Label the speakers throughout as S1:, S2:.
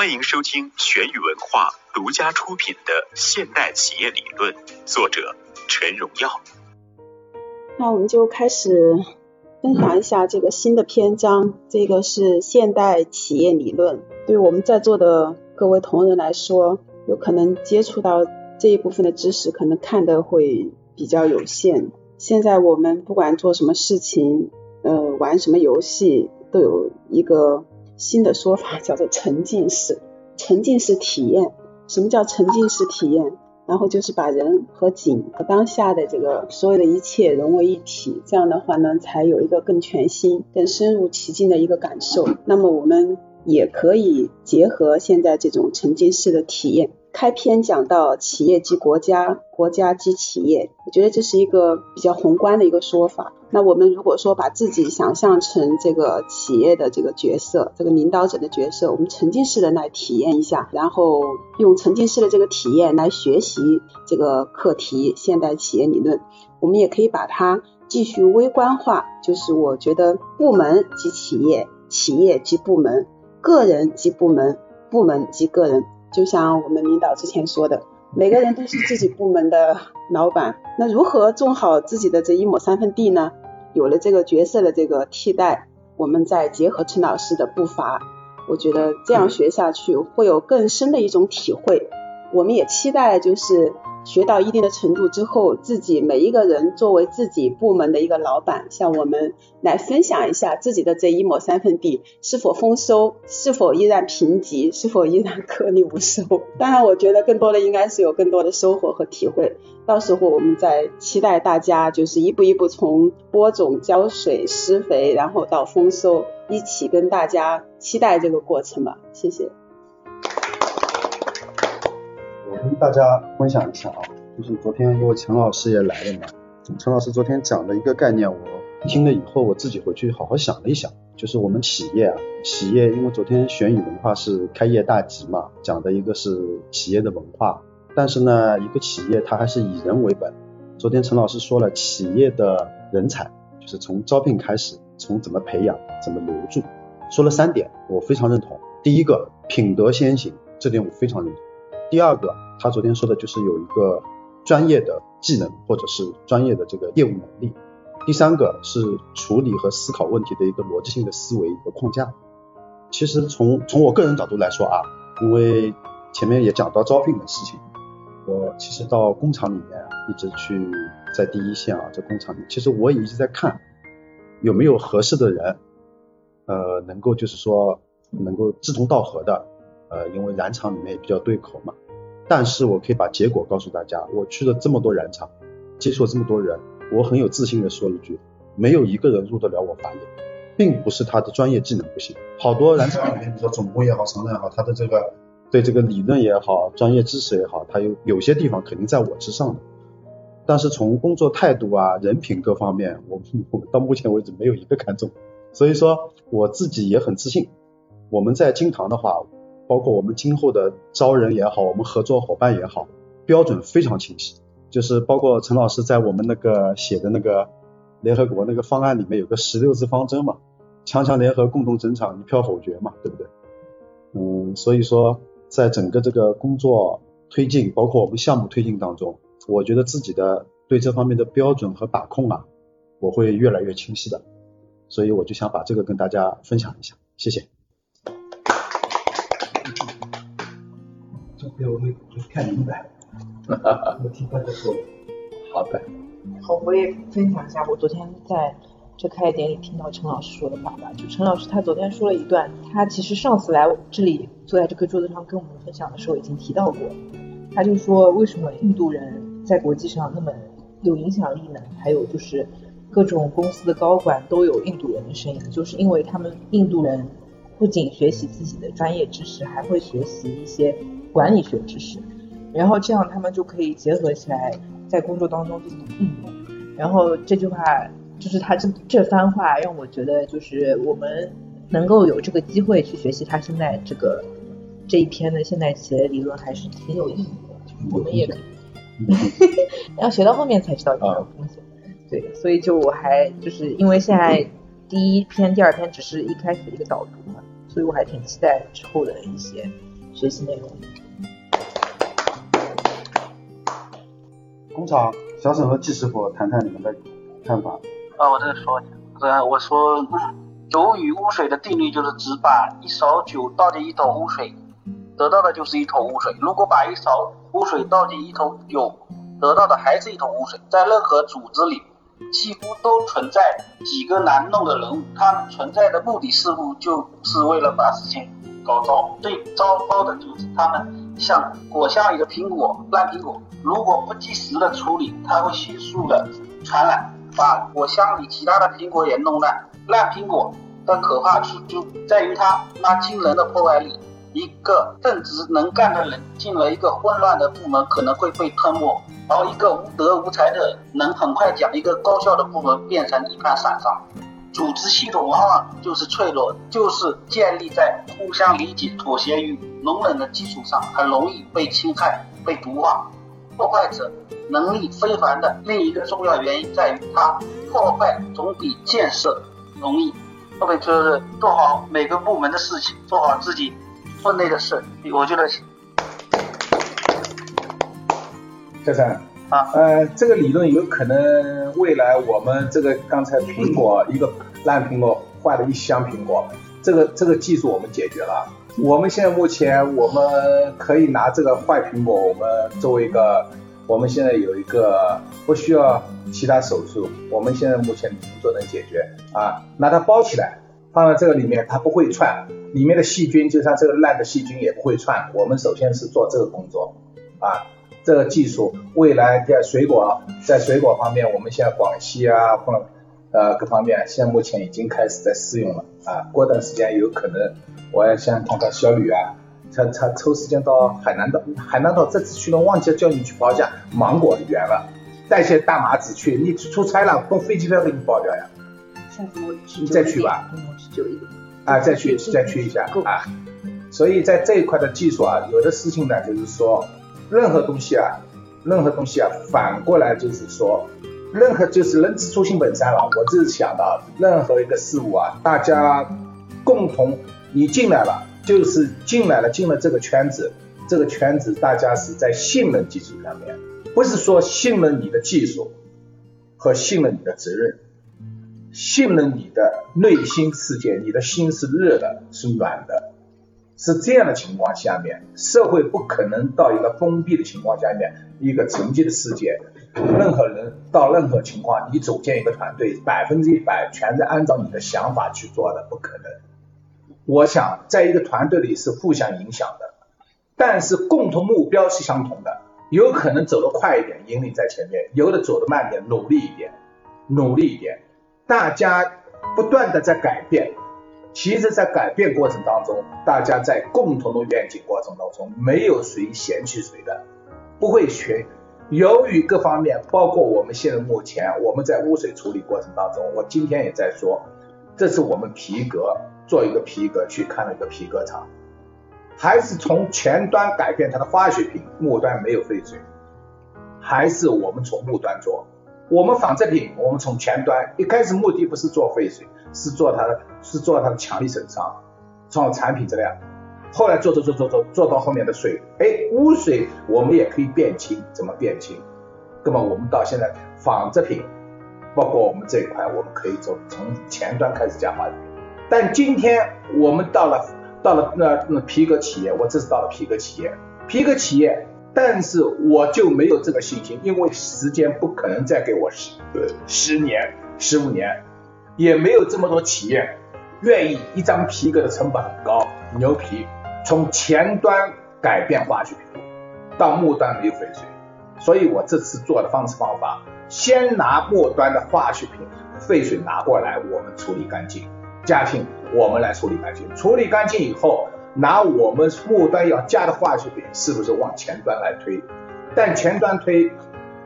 S1: 欢迎收听玄宇文化独家出品的《现代企业理论》，作者陈荣耀。
S2: 那我们就开始分享一下这个新的篇章，这个是现代企业理论。对我们在座的各位同仁来说，有可能接触到这一部分的知识，可能看的会比较有限。现在我们不管做什么事情，呃，玩什么游戏，都有一个新的说法，叫做沉浸式。沉浸式体验，什么叫沉浸式体验？然后就是把人和景和当下的这个所有的一切融为一体，这样的话呢，才有一个更全新、更深入其境的一个感受。那么我们也可以结合现在这种沉浸式的体验。开篇讲到企业及国家，国家及企业，我觉得这是一个比较宏观的一个说法。那我们如果说把自己想象成这个企业的这个角色，这个领导者的角色，我们沉浸式的来体验一下，然后用沉浸式的这个体验来学习这个课题——现代企业理论。我们也可以把它继续微观化，就是我觉得部门及企业，企业及部门，个人及部门，部门及个人。就像我们领导之前说的，每个人都是自己部门的老板。那如何种好自己的这一亩三分地呢？有了这个角色的这个替代，我们再结合陈老师的步伐，我觉得这样学下去会有更深的一种体会。我们也期待就是。学到一定的程度之后，自己每一个人作为自己部门的一个老板，向我们来分享一下自己的这一亩三分地是否丰收，是否依然贫瘠，是否依然颗粒无收。当然，我觉得更多的应该是有更多的收获和体会。到时候我们再期待大家就是一步一步从播种、浇水、施肥，然后到丰收，一起跟大家期待这个过程吧。谢谢。
S3: 跟大家分享一下啊，就是昨天因为陈老师也来了嘛，陈老师昨天讲的一个概念，我听了以后，我自己回去好好想了一想，就是我们企业啊，企业因为昨天玄宇文化是开业大吉嘛，讲的一个是企业的文化，但是呢，一个企业它还是以人为本。昨天陈老师说了，企业的人才就是从招聘开始，从怎么培养，怎么留住，说了三点，我非常认同。第一个，品德先行，这点我非常认同。第二个。他昨天说的就是有一个专业的技能或者是专业的这个业务能力。第三个是处理和思考问题的一个逻辑性的思维一个框架。其实从从我个人角度来说啊，因为前面也讲到招聘的事情，我其实到工厂里面一直去在第一线啊，在工厂里，其实我也一直在看有没有合适的人，呃，能够就是说能够志同道合的，呃，因为染厂里面也比较对口嘛。但是我可以把结果告诉大家，我去了这么多染厂，接触了这么多人，我很有自信的说一句，没有一个人入得了我法眼，并不是他的专业技能不行，好多染厂里面，你说总工也好，厂长也好，他的这个对这个理论也好，专业知识也好，他有有些地方肯定在我之上的，但是从工作态度啊、人品各方面，我我到目前为止没有一个看中，所以说我自己也很自信，我们在金堂的话。包括我们今后的招人也好，我们合作伙伴也好，标准非常清晰。就是包括陈老师在我们那个写的那个联合国那个方案里面有个十六字方针嘛，强强联合，共同整场，一票否决嘛，对不对？嗯，所以说在整个这个工作推进，包括我们项目推进当中，我觉得自己的对这方面的标准和把控啊，我会越来越清晰的。所以我就想把这个跟大家分享一下，谢谢。
S4: 我没看明白，我听他在说。
S3: 好的。
S5: 好，我也分享一下，我昨天在这开业典礼听到陈老师说的话吧。就陈老师他昨天说了一段，他其实上次来这里坐在这个桌子上跟我们分享的时候已经提到过。他就说为什么印度人在国际上那么有影响力呢？还有就是各种公司的高管都有印度人的身影，就是因为他们印度人不仅学习自己的专业知识，还会学习一些。管理学知识，然后这样他们就可以结合起来，在工作当中进行应用。然后这句话就是他这这番话让我觉得，就是我们能够有这个机会去学习他现在这个这一篇的现代企业理论，还是挺有意义的。我们也可以，要学到后面才知道有风险。对，所以就我还就是因为现在第一篇、第二篇只是一开始的一个导读嘛，所以我还挺期待之后的一些。学习内容。
S3: 工厂小沈和季师傅谈谈你们的看法。
S6: 啊，我再说一下，呃，我说酒与污水的定律就是只把一勺酒倒进一桶污水，得到的就是一桶污水；如果把一勺污水倒进一桶酒，得到的还是一桶污水。在任何组织里，几乎都存在几个难弄的人物，他们存在的目的似乎就是为了把事情搞糟。最糟糕的就是他们像果箱里的苹果，烂苹果，如果不及时的处理，它会迅速的传染，把果箱里其他的苹果也弄烂。烂苹果的可怕之处在于它那惊人的破坏力。一个正直能干的人进了一个混乱的部门，可能会被吞没；而一个无德无才的人能很快将一个高效的部门变成一盘散沙。组织系统往往就是脆弱，就是建立在互相理解、妥协与容忍的基础上，很容易被侵害、被毒化。破坏者能力非凡的另一个重要原因在于，他破坏总比建设容易。后面就是做好每个部门的事情，做好自己。分内的事，我觉得。
S7: 先生啊，呃，这个理论有可能未来我们这个刚才苹果一个烂苹果坏了一箱苹果，这个这个技术我们解决了。我们现在目前我们可以拿这个坏苹果，我们作为一个，我们现在有一个不需要其他手术，我们现在目前工作能解决啊，拿它包起来。放在这个里面，它不会串，里面的细菌就像这个烂的细菌也不会串。我们首先是做这个工作啊，这个技术未来在水果在水果方面，我们现在广西啊或呃各方面，现在目前已经开始在试用了啊。过段时间有可能，我要先看看小吕啊，他他抽时间到海南岛，海南岛这次去了忘记叫你去包下芒果的园了，带些大麻子去，你出差了，从飞机票给你包掉呀。下次我你再去吧。啊，再去再去一下啊，所以在这一块的技术啊，有的事情呢，就是说，任何东西啊，任何东西啊，反过来就是说，任何就是人之初性本善了。我就是想到，任何一个事物啊，大家共同你进来了，就是进来了，进了这个圈子，这个圈子大家是在信任基础上面，不是说信任你的技术和信任你的责任。信任你的内心世界，你的心是热的，是暖的，是这样的情况下面，社会不可能到一个封闭的情况下面，一个沉寂的世界，任何人到任何情况，你组建一个团队，百分之一百全是按照你的想法去做的，不可能。我想在一个团队里是互相影响的，但是共同目标是相同的，有可能走得快一点，引领在前面，有的走得慢点，努力一点，努力一点。大家不断的在改变，其实，在改变过程当中，大家在共同的愿景过程当中，没有谁嫌弃谁的，不会学。由于各方面，包括我们现在目前我们在污水处理过程当中，我今天也在说，这是我们皮革做一个皮革去看了一个皮革厂，还是从前端改变它的化学品，末端没有废水，还是我们从末端做。我们纺织品，我们从前端一开始目的不是做废水，是做它的，是做它的强力损伤，创产品质量。后来做做做做做做到后面的水，哎，污水我们也可以变轻，怎么变轻？那么我们到现在纺织品，包括我们这一块，我们可以从从前端开始讲话。但今天我们到了到了那那皮革企业，我这是到了皮革企业，皮革企业。但是我就没有这个信心，因为时间不可能再给我十十年、十五年，也没有这么多企业愿意一张皮革的成本很高，牛皮从前端改变化学品到末端没有废水，所以我这次做的方式方法，先拿末端的化学品废水拿过来，我们处理干净，加品我们来处理干净，处理干净以后。拿我们末端要加的化学品，是不是往前端来推？但前端推，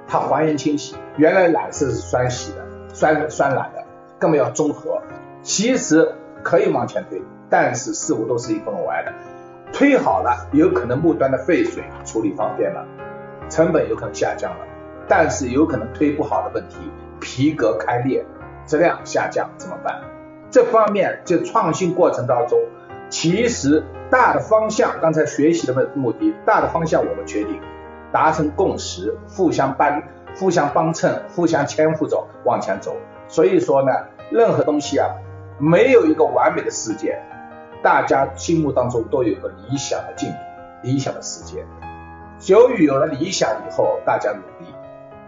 S7: 它还原清洗，原来染色是酸洗的，酸酸染的，根本要中和。其实可以往前推，但是事物都是一分为二的。推好了，有可能末端的废水处理方便了，成本有可能下降了，但是有可能推不好的问题，皮革开裂，质量下降怎么办？这方面就创新过程当中。其实大的方向，刚才学习的目目的，大的方向我们确定，达成共识，互相帮、互相帮衬，互相牵扶着往前走。所以说呢，任何东西啊，没有一个完美的世界，大家心目当中都有个理想的境地、理想的世界。由于有了理想以后，大家努力。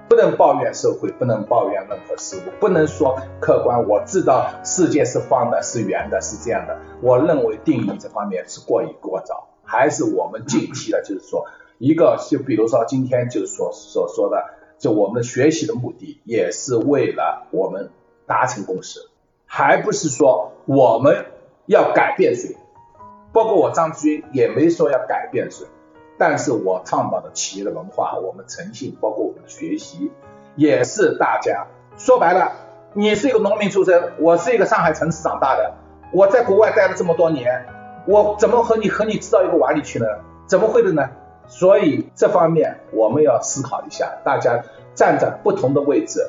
S7: 不能抱怨社会，不能抱怨任何事物，不能说客观。我知道世界是方的，是圆的，是这样的。我认为定义这方面是过于过早，还是我们近期的，就是说，一个就比如说今天就是所所说的，就我们学习的目的也是为了我们达成共识，还不是说我们要改变谁。包括我张志军也没说要改变谁。但是我倡导的企业的文化，我们诚信，包括我们的学习，也是大家说白了，你是一个农民出身，我是一个上海城市长大的，我在国外待了这么多年，我怎么和你和你知道一个碗里去呢？怎么会的呢？所以这方面我们要思考一下，大家站在不同的位置，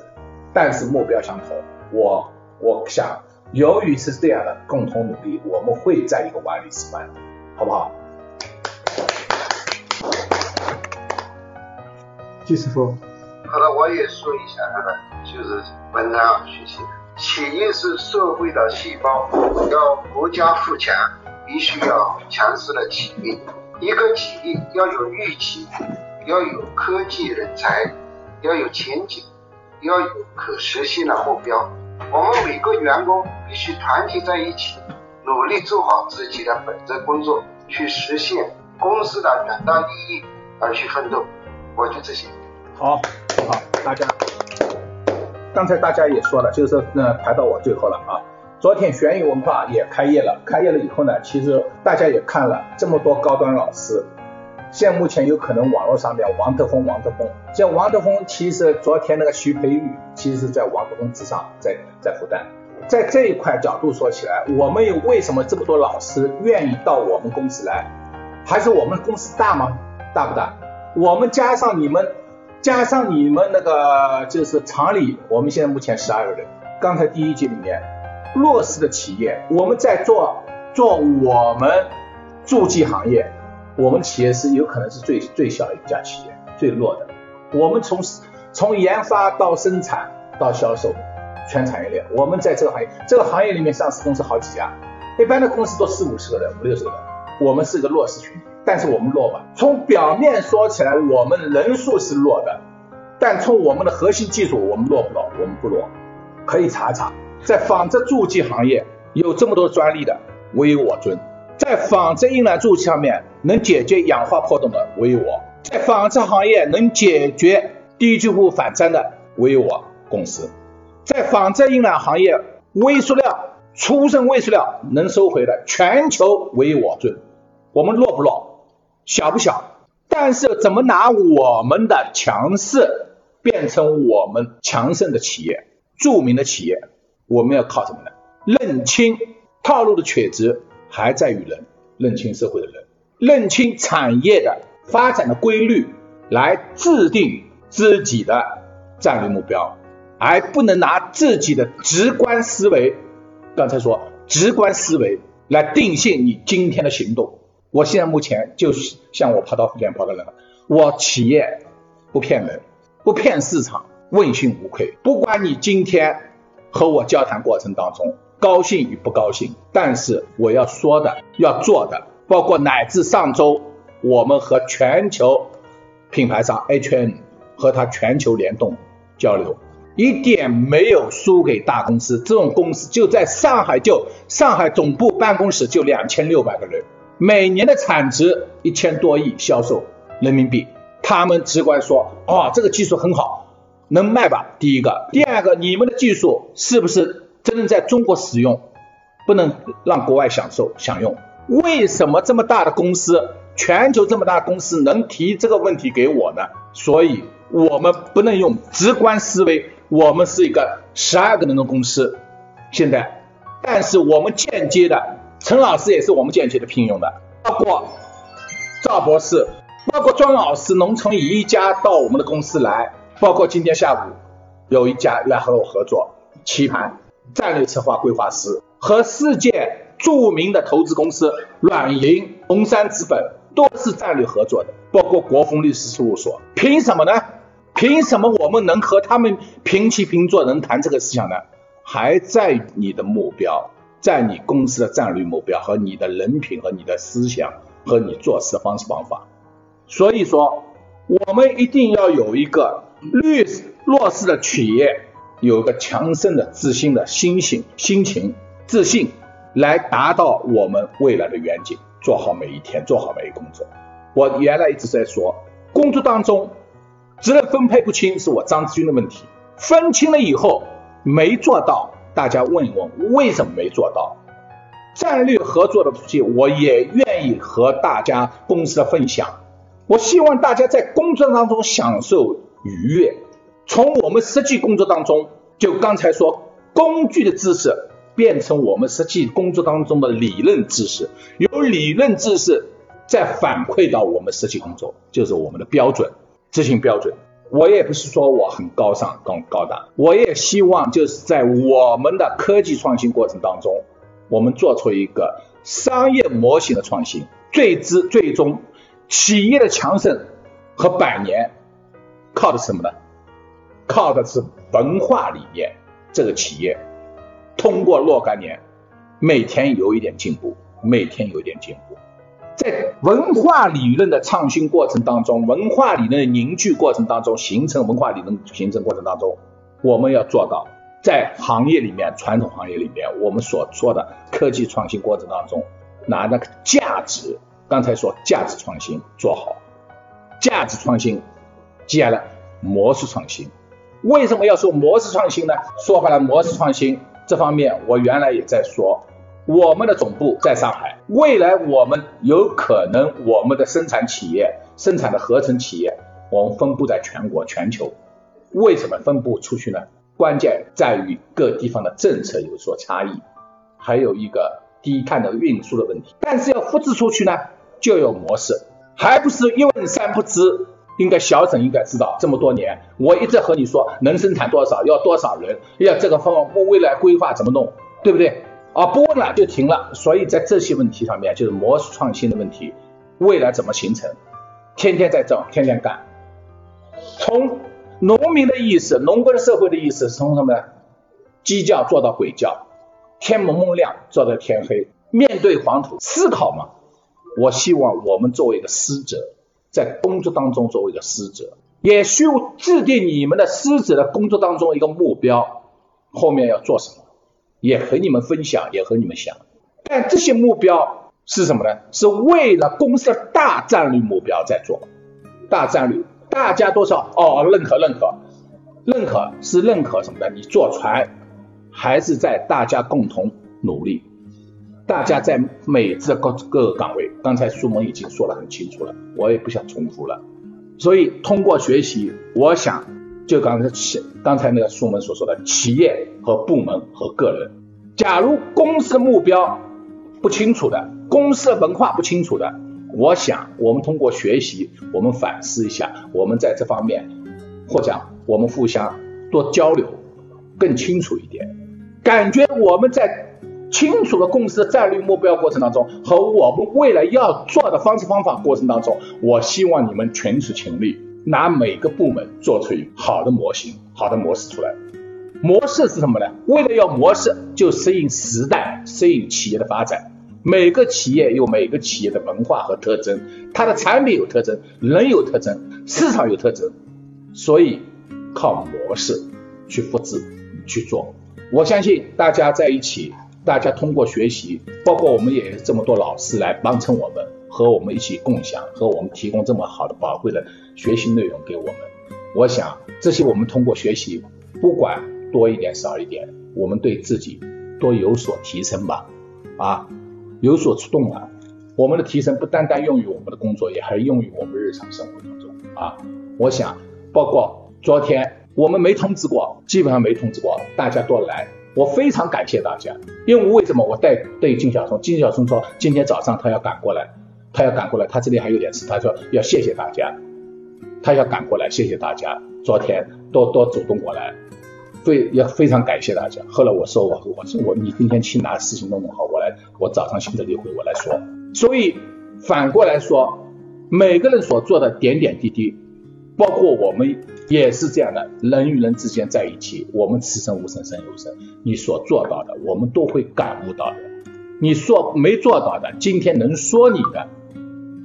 S7: 但是目标相同。我我想，由于是这样的共同努力，我们会在一个碗里吃饭，好不好？
S3: 季师傅，
S8: 好了，我也说一下那个，就是文章，学习。企业是社会的细胞，要国家富强，必须要强势的企业。一个企业要有预期，要有科技人才，要有前景，要有可实现的目标。我们每个员工必须团结在一起，努力做好自己的本职工作，去实现公司的远大利益而去奋斗。我就这些。
S7: 好，好，大家，刚才大家也说了，就是呃排到我最后了啊。昨天玄宇文化也开业了，开业了以后呢，其实大家也看了这么多高端老师，现在目前有可能网络上面王德峰，王德峰，像王德峰，其实昨天那个徐培玉，其实在王德峰之上，在在复旦，在这一块角度说起来，我们有为什么这么多老师愿意到我们公司来？还是我们公司大吗？大不大？我们加上你们。加上你们那个就是厂里，我们现在目前十二个人。刚才第一集里面弱势的企业，我们在做做我们助剂行业，我们企业是有可能是最最小的一家企业，最弱的。我们从从研发到生产到销售，全产业链，我们在这个行业，这个行业里面上市公司好几家，一般的公司都四五十个人，五六十个人，我们是个弱势群体。但是我们弱吧？从表面说起来，我们人数是弱的，但从我们的核心技术，我们弱不弱？我们不弱。可以查查，在纺织助剂行业有这么多专利的，唯我尊；在纺织印染助剂上面能解决氧化破洞的，唯我；在纺织行业能解决低聚物反粘的，唯我公司；在纺织印染行业微塑料、初生微塑料能收回的，全球唯我尊。我们弱不弱？小不小，但是怎么拿我们的强势变成我们强盛的企业、著名的企业？我们要靠什么呢？认清套路的曲直还在于人，认清社会的人，认清产业的发展的规律，来制定自己的战略目标，而不能拿自己的直观思维，刚才说直观思维来定性你今天的行动。我现在目前就是像我跑到福建跑的人，我企业不骗人，不骗市场，问心无愧。不管你今天和我交谈过程当中高兴与不高兴，但是我要说的、要做的，包括乃至上周我们和全球品牌商 HN 和他全球联动交流，一点没有输给大公司。这种公司就在上海，就上海总部办公室就两千六百个人。每年的产值一千多亿销售人民币，他们直观说，哦，这个技术很好，能卖吧？第一个，第二个，你们的技术是不是真正在中国使用，不能让国外享受享用？为什么这么大的公司，全球这么大公司能提这个问题给我呢？所以，我们不能用直观思维，我们是一个十二个人的公司，现在，但是我们间接的。陈老师也是我们间接的聘用的，包括赵博士，包括庄老师，农村一家到我们的公司来，包括今天下午有一家来和我合作，棋盘战略策划规划师和世界著名的投资公司软银、红杉资本都是战略合作的，包括国风律师事务所。凭什么呢？凭什么我们能和他们平起平坐，能谈这个事情呢？还在你的目标，在你公司的战略目标和你的人品和你的思想和你做事的方式方法。所以说，我们一定要有一个绿弱势的企业，有个强盛的自信的心性、心情、自信，来达到我们未来的远景，做好每一天，做好每一工作。我原来一直在说，工作当中责任分配不清是我张志军的问题，分清了以后。没做到，大家问一问为什么没做到？战略合作的东西，我也愿意和大家公司的分享。我希望大家在工作当中享受愉悦。从我们实际工作当中，就刚才说工具的知识，变成我们实际工作当中的理论知识，由理论知识再反馈到我们实际工作，就是我们的标准执行标准。我也不是说我很高尚、高高大，我也希望就是在我们的科技创新过程当中，我们做出一个商业模型的创新，最之最终企业的强盛和百年，靠的是什么呢？靠的是文化理念。这个企业通过若干年，每天有一点进步，每天有一点进步。在文化理论的创新过程当中，文化理论的凝聚过程当中，形成文化理论形成过程当中，我们要做到在行业里面，传统行业里面，我们所说的科技创新过程当中，拿那个价值，刚才说价值创新做好，价值创新，接下来模式创新，为什么要说模式创新呢？说回来，模式创新这方面，我原来也在说。我们的总部在上海，未来我们有可能我们的生产企业、生产的合成企业，我们分布在全国、全球。为什么分布出去呢？关键在于各地方的政策有所差异，还有一个低碳的运输的问题。但是要复制出去呢，就有模式，还不是一问三不知。应该小沈应该知道，这么多年我一直和你说能生产多少，要多少人，要这个方未来规划怎么弄，对不对？啊，不问了就停了，所以在这些问题上面，就是模式创新的问题，未来怎么形成？天天在这，天天干。从农民的意识、农耕社会的意识，从什么呢？鸡叫做到鬼叫，天蒙蒙亮做到天黑，面对黄土思考嘛。我希望我们作为一个师者，在工作当中作为一个师者，也需制定你们的师者的工作当中一个目标，后面要做什么？也和你们分享，也和你们想，但这些目标是什么呢？是为了公司的大战略目标在做，大战略，大家多少哦认可认可，认可是认可什么呢？你坐船还是在大家共同努力，大家在每次各各个岗位，刚才苏萌已经说得很清楚了，我也不想重复了，所以通过学习，我想。就刚才企刚才那个书门所说的企业和部门和个人，假如公司目标不清楚的，公司的文化不清楚的，我想我们通过学习，我们反思一下，我们在这方面或者我们互相多交流，更清楚一点，感觉我们在清楚了公司的战略目标过程当中和我们未来要做的方式方法过程当中，我希望你们全持全力。拿每个部门做出好的模型、好的模式出来。模式是什么呢？为了要模式，就适应时代、适应企业的发展。每个企业有每个企业的文化和特征，它的产品有特征，人有特征，市场有特征，所以靠模式去复制去做。我相信大家在一起，大家通过学习，包括我们也这么多老师来帮衬我们。和我们一起共享，和我们提供这么好的宝贵的学习内容给我们，我想这些我们通过学习，不管多一点少一点，我们对自己多有所提升吧，啊，有所触动啊。我们的提升不单单用于我们的工作，也还用于我们日常生活当中啊。我想，包括昨天我们没通知过，基本上没通知过，大家都来，我非常感谢大家，因为为什么我带对金小松，金小松说今天早上他要赶过来。他要赶过来，他这里还有点事。他说要谢谢大家，他要赶过来，谢谢大家。昨天多多主动过来，非要非常感谢大家。后来我说我我说我你今天去拿事情弄弄好，我来我早上行政例会我来说。所以反过来说，每个人所做的点点滴滴，包括我们也是这样的，人与人之间在一起，我们此生无生生有生，你所做到的，我们都会感悟到的。你说没做到的，今天能说你的，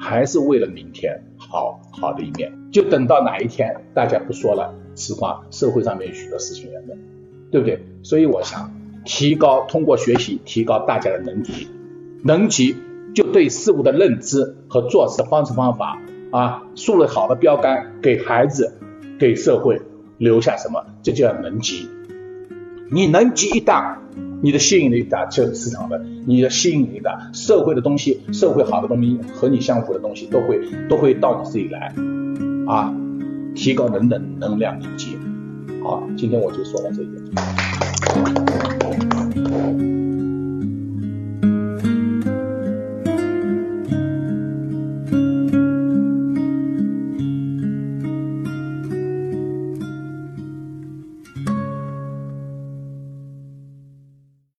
S7: 还是为了明天好好的一面。就等到哪一天大家不说了，实话社会上面有许多事情要问，对不对？所以我想提高通过学习提高大家的能级，能级就对事物的认知和做事的方式方法啊，树立好的标杆，给孩子给社会留下什么，这叫能级。你能级一大。你的吸引力大，就是市场的；你的吸引力大，社会的东西，社会好的东西和你相符的东西，都会都会到你这里来啊，提高人的能量等级。好，今天我就说到这里。